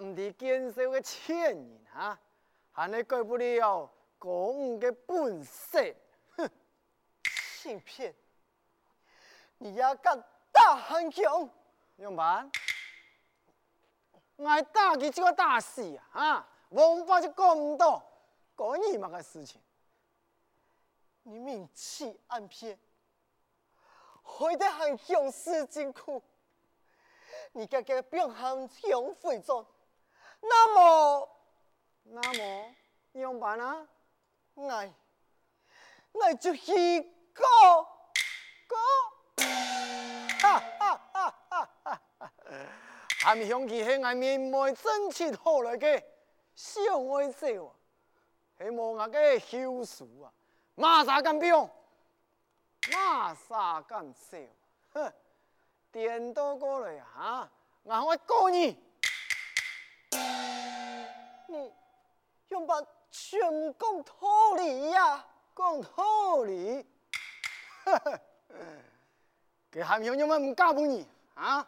唔提坚守的前人哈，还你改不了公的本色。哼，欺骗！你也敢打韩强？用办？我打你就要打死啊！哈，王法就讲唔到，讲你妈个事情。你明欺暗骗，害得韩强死真苦。你家家变韩强回转。那么，那么，你用办啊？爱，爱就一个，个，哈哈哈哈哈哈！还想起系爱面目真切好来个小爱子，希望我个休书啊，马上敢变，马上敢笑，哼，颠倒过来啊，我会告你。你用把全讲道理呀？讲道理，哈哈，给韩兄弟们唔教不你啊？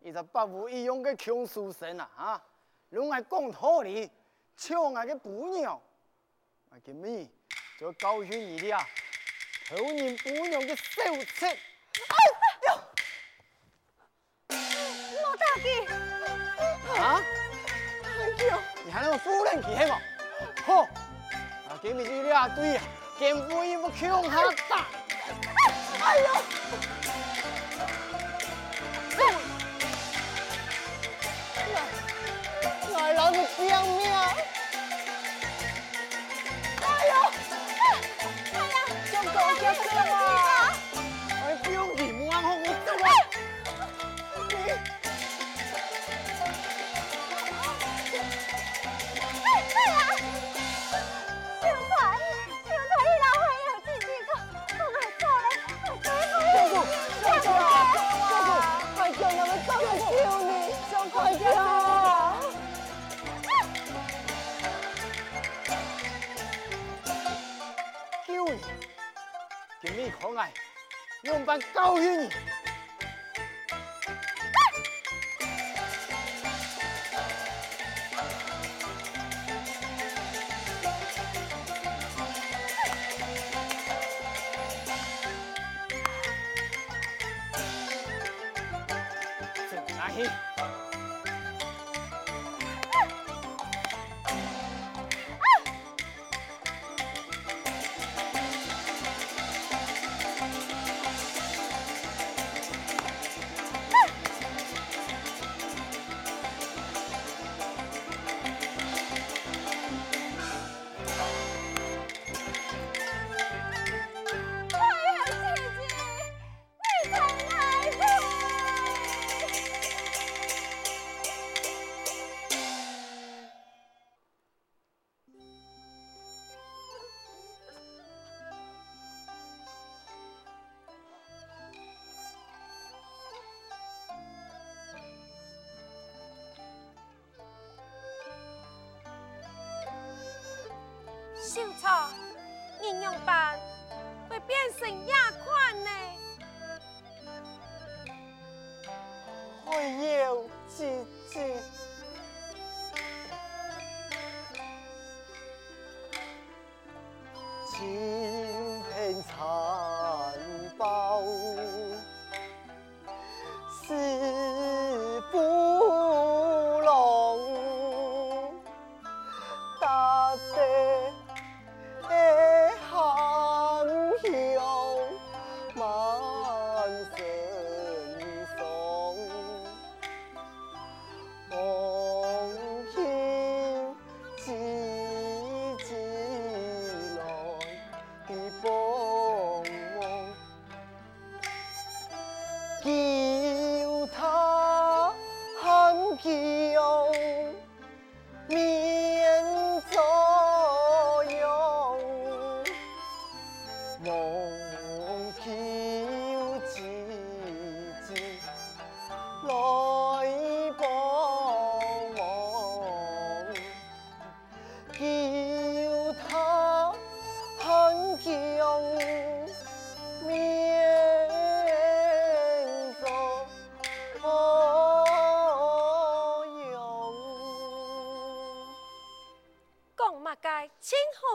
伊个百无一用的穷书生啊！啊，拢爱讲道理，抢爱个姑娘，我今日就教训你的啊，偷人姑娘的手册。哎呦，老大弟，啊？你还那么夫人气系嘛？好，啊，今日你俩对啊，见夫一不强他打。哎呦！来，来人的救命！哎呦！哎呀，救狗救狗啊！爱，用办教训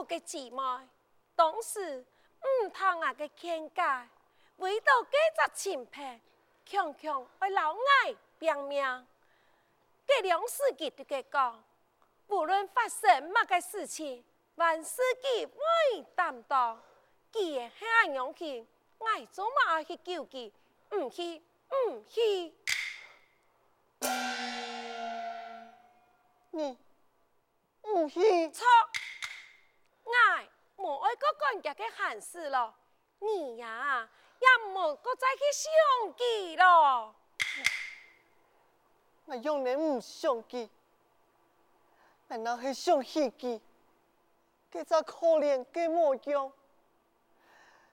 嘅姊妹，当时唔通啊嘅劝解，为到几只钱币，强强为老爱拼命。这两世纪对佢讲，无论发生乜嘅事情，万事佢会担当。既然系爱勇气，爱做乜爱去救佢？唔去，唔去。你唔去？错。爱冇爱个干家嘅闲事咯，你呀也冇个再去想佢咯。我用你唔想佢，难道系想起佢？佢只可怜嘅模样，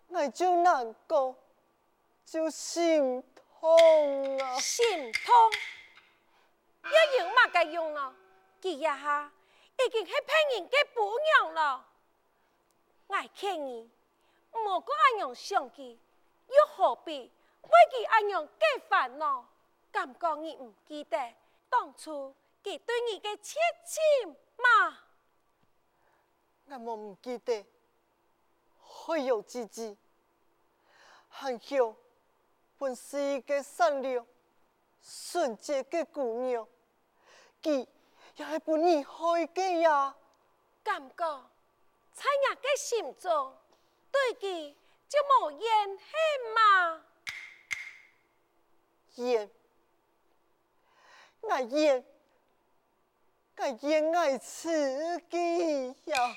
我就难过，就心痛啊！心痛，要用嘛该用啊？佢呀哈已经系骗人嘅榜样了。爱劝你，莫个安样想起，又何必为佢安样计烦恼？敢讲你唔记得当初佢对你的切情吗？我莫唔记得，会有自己，还有本是一个善良、纯洁嘅姑娘，佢也系不你害嘅呀？感觉？在我嘅心中，对佢就冇怨恨吗？怨，我怨，我怨爱自己呀，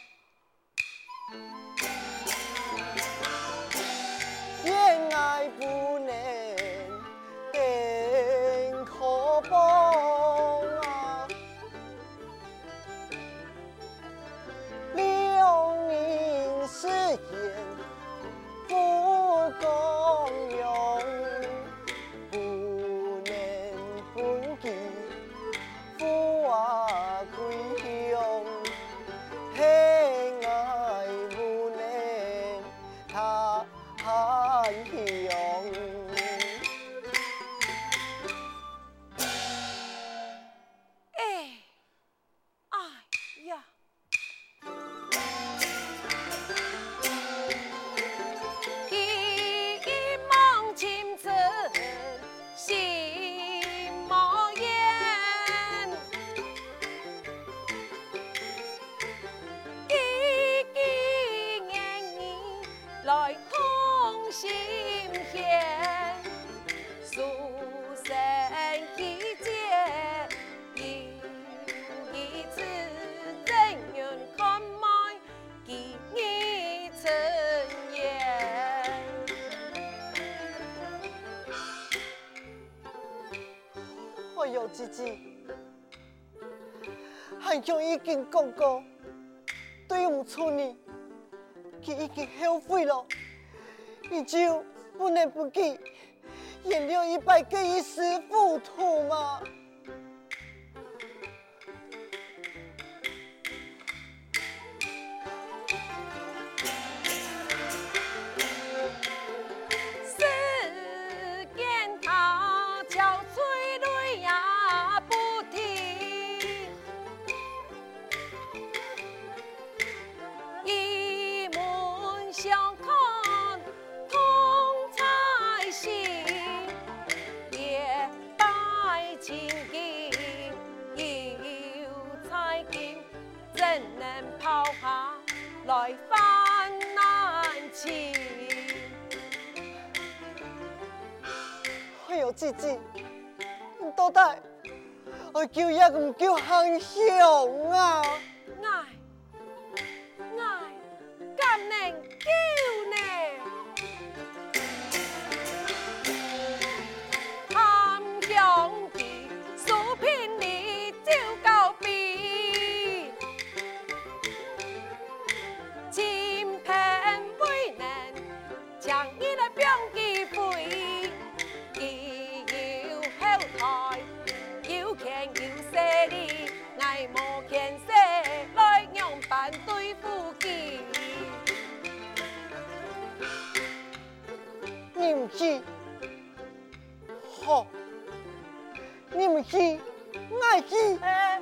爱不能更可悲。我有自己。还有一件公公对唔住你，佢已经后悔了，你就不能不给原谅一百个一时糊涂吗？自己，你到底我叫一个唔叫很凶啊？你唔去，好，你唔去，爱去。哎，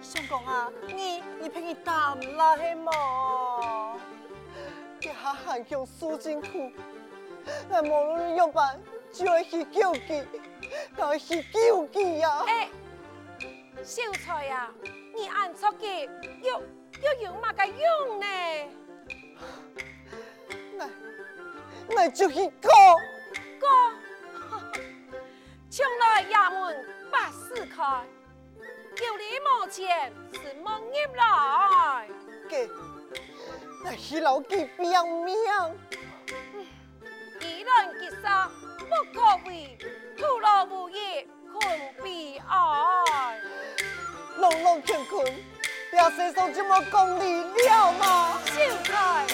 相公啊，你你陪你担啦，系么？一下还向苏金库，那无论用办就会去救济，就会去救济呀。哎，秀才啊，你按出去又又有乜个用呢？那就去搞。哥，将来衙门把事开，有理没钱是蒙入来。给，那去老几拼命。一人一杀不可为，徒劳无益困悲哀。龙龙乾坤，这世上这么功利了吗？秀才，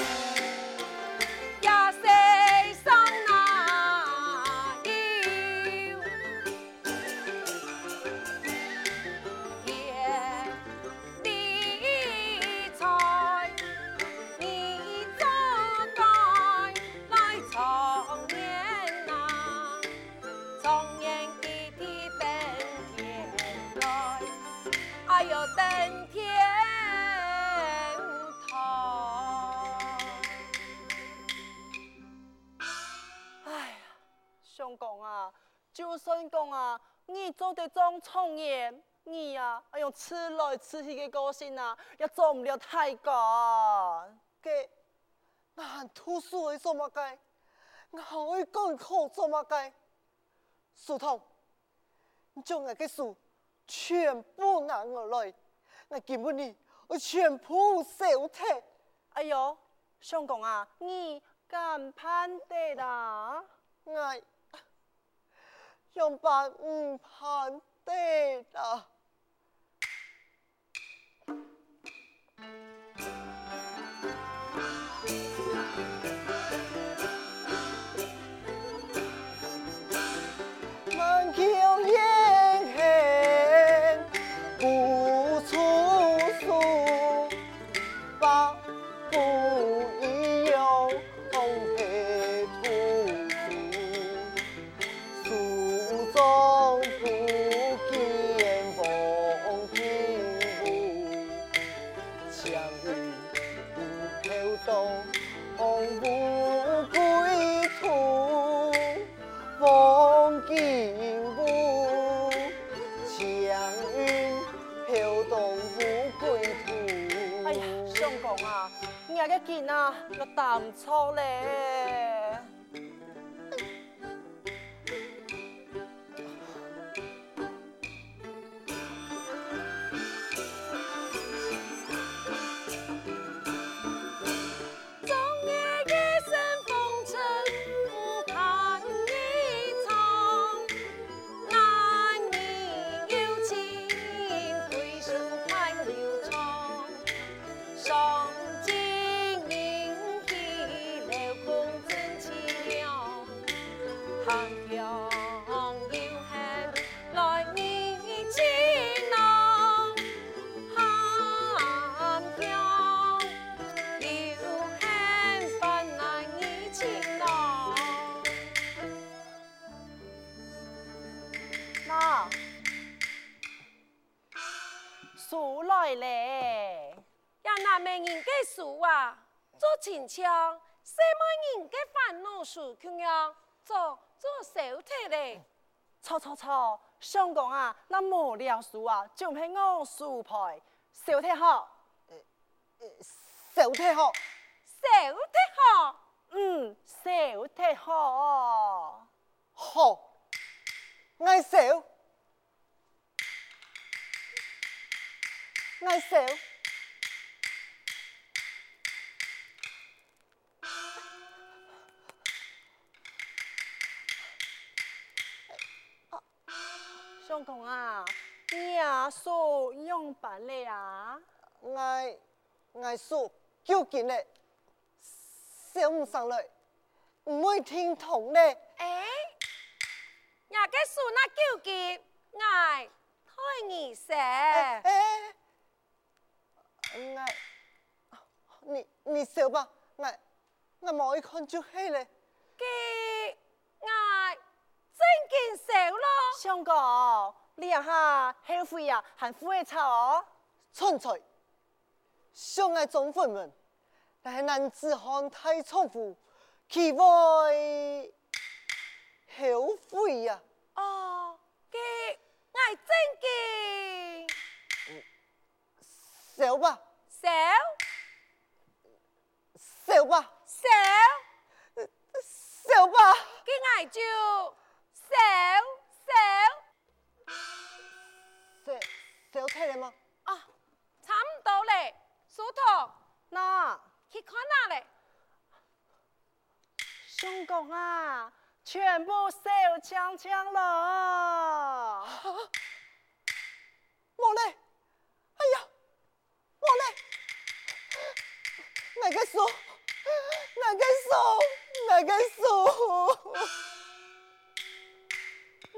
就算讲啊，你做得种创业，你啊，哎呦吃来吃去的个性啊，也做不了太高。给，那喊吐书会做乜该？那喊会讲口做乜该？书童，你将我嘅书全部拿我来，我根本你我全部收掉。哎呦，相公啊，你敢判得啦？我用办唔判得了。错错错，相公啊，那无聊事啊，就系我输牌，小太好。小太好，手太好，嗯，小太好。好，爱小，爱小。相公啊，你啊书用办咧啊？爱爱书究竟咧，写唔上来，唔会听从咧。哎，呀个树那究竟爱推你些？哎，我，你你笑吧，我我冇一看就黑咧。给爱咯。相公，你呀哈后悔呀，还会吵哦？蠢材，相爱忠粉们，但系男子汉太重浮，岂会后悔呀？哦，给爱真见笑吧，笑笑吧，笑，笑吧，给爱就笑笑。笑笑睇了吗？啊，差唔多嘞，梳头那去看哪嘞？相公啊，全部笑枪枪了。冇嘞，哎呀，莫嘞，哪个手，那个手，那个树。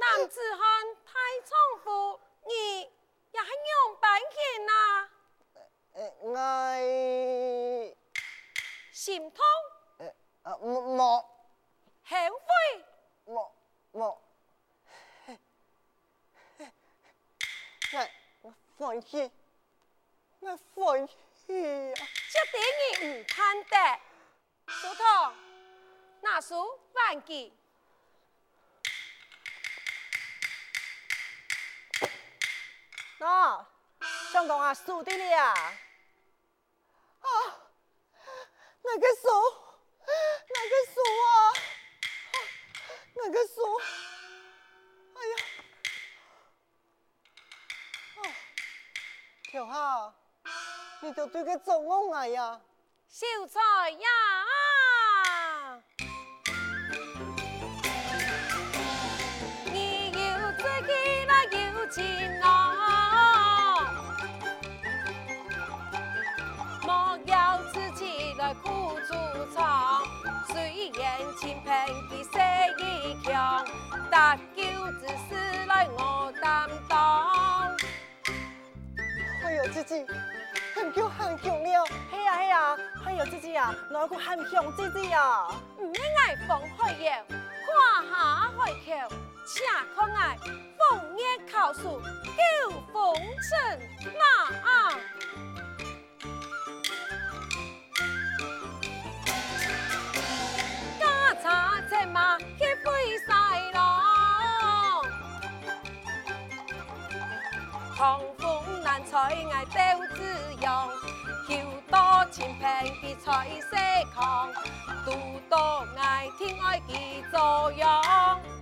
男子汉太重浮，你也系用本钱呐？诶，我心痛诶啊后悔，冇冇，我我放弃，我放弃啊！这点你唔贪得。梳头，拿书还记。那相公啊，输的了。啊，啊那个树，那个树啊，那个树，哎呀，啊，条下，你就对佢做我爱呀？秀才呀，你有自己那有情姐姐，很久很久了，嘿呀嘿呀，还有自己呀，哪个喊响自己呀？唔免爱风海摇，看下海口，且看爱枫叶靠树，九风尘那啊！风难吹爱斗志勇，求多清贫的菜色狂，独多爱天爱的作用。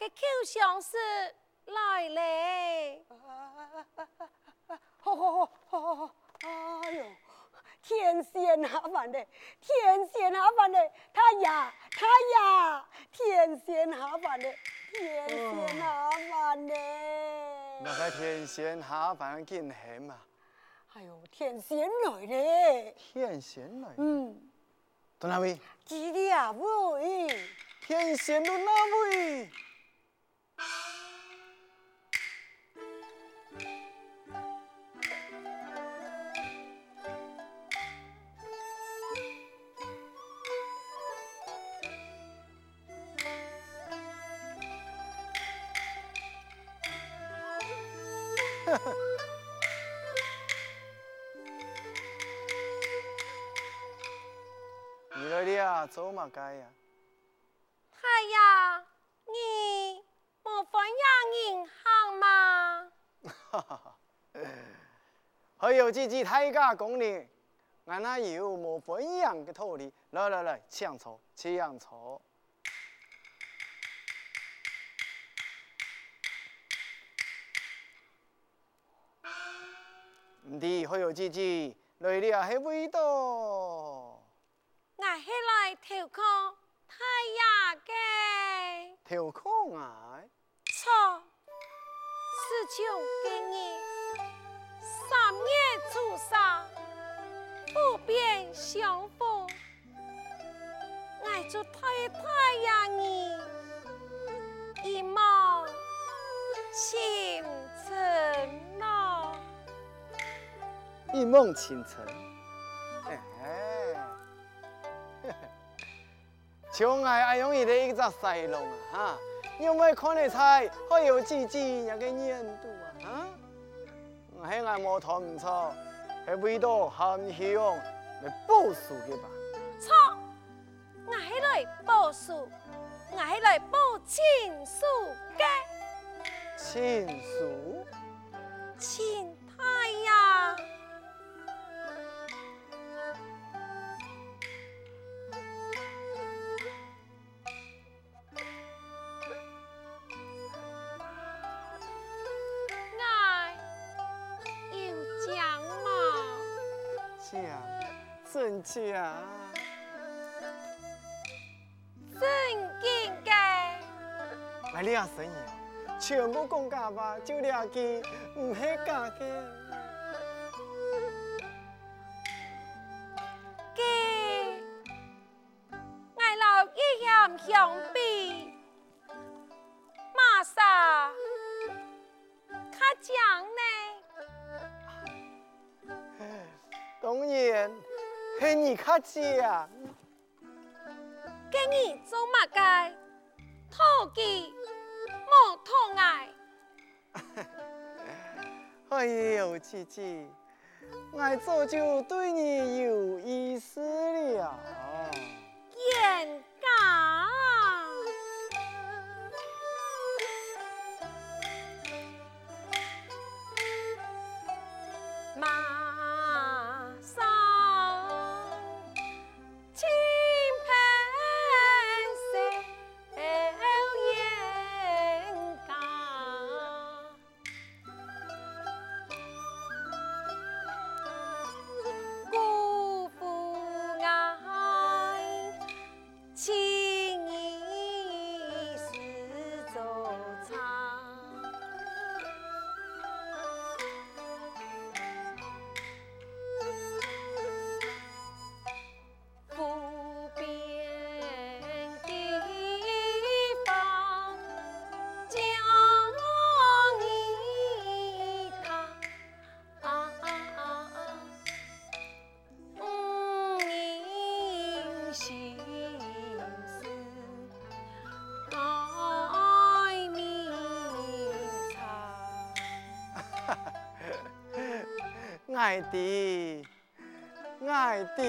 个口相思来嘞！好好好好好！哎呦，天仙下凡嘞！天仙下凡嘞！他呀他呀！天仙下凡嘞！天仙下凡嘞！那个天仙下凡见险嘛？哎呦，天仙来嘞！天仙来？嗯，到哪位？几里啊位？天仙到哪位？你的啊，走嘛该呀？太呀，你莫分让银行吗？哈哈哈！还有几句太家讲呢，俺那有莫分样的道理。来来来，抢错，抢错。唔的，还有几句来了还味道。我系来投靠太呀嘅。投靠我？错，是从今日三月初三，不便相逢，爱就太太呀你一梦倾城呐。一梦倾城，哎，像爱爱用伊的一只西龙啊，哈，有没有看得出还有几句那个年度啊，哈？我系爱摩托唔错，系味道含香来报数的吧？错，我系来报数，我系来报情书嘅。情书？情真假？真经嘅，哎，你啊生意，全部讲假吧，就两句唔许假嘅。嘅，系你较强。给你做马街，土鸡，莫土爱。哎呦，姐姐，我早就对你有意思了。爱的，爱的，